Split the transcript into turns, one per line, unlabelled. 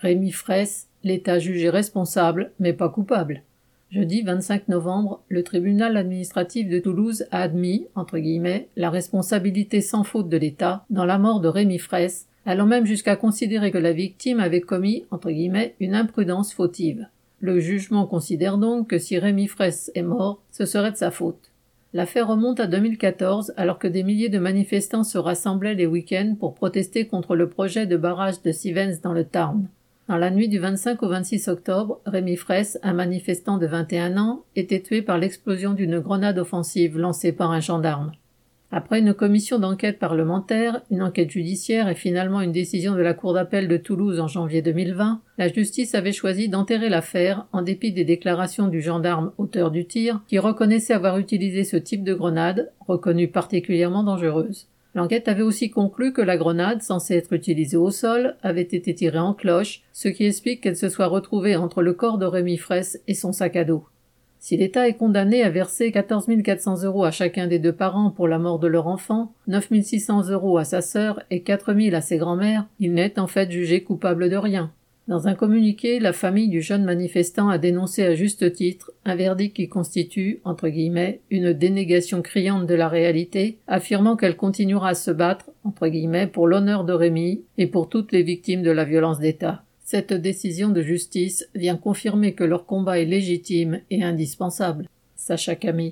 Rémi Fraisse, l'État jugé responsable, mais pas coupable. Jeudi 25 novembre, le tribunal administratif de Toulouse a admis, entre guillemets, la responsabilité sans faute de l'État dans la mort de Rémi Fraisse, allant même jusqu'à considérer que la victime avait commis, entre guillemets, une imprudence fautive. Le jugement considère donc que si Rémi Fraisse est mort, ce serait de sa faute. L'affaire remonte à 2014 alors que des milliers de manifestants se rassemblaient les week-ends pour protester contre le projet de barrage de Sivens dans le Tarn. Dans la nuit du 25 au 26 octobre, Rémi Fraisse, un manifestant de 21 ans, était tué par l'explosion d'une grenade offensive lancée par un gendarme. Après une commission d'enquête parlementaire, une enquête judiciaire et finalement une décision de la Cour d'appel de Toulouse en janvier 2020, la justice avait choisi d'enterrer l'affaire en dépit des déclarations du gendarme auteur du tir qui reconnaissait avoir utilisé ce type de grenade, reconnue particulièrement dangereuse. L'enquête avait aussi conclu que la grenade, censée être utilisée au sol, avait été tirée en cloche, ce qui explique qu'elle se soit retrouvée entre le corps de Rémi Fraisse et son sac à dos. Si l'État est condamné à verser 14 400 euros à chacun des deux parents pour la mort de leur enfant, 9 600 euros à sa sœur et 4 000 à ses grands-mères, il n'est en fait jugé coupable de rien. Dans un communiqué, la famille du jeune manifestant a dénoncé à juste titre un verdict qui constitue, entre guillemets, une dénégation criante de la réalité, affirmant qu'elle continuera à se battre, entre guillemets, pour l'honneur de Rémi et pour toutes les victimes de la violence d'État. Cette décision de justice vient confirmer que leur combat est légitime et indispensable. Sacha Camille.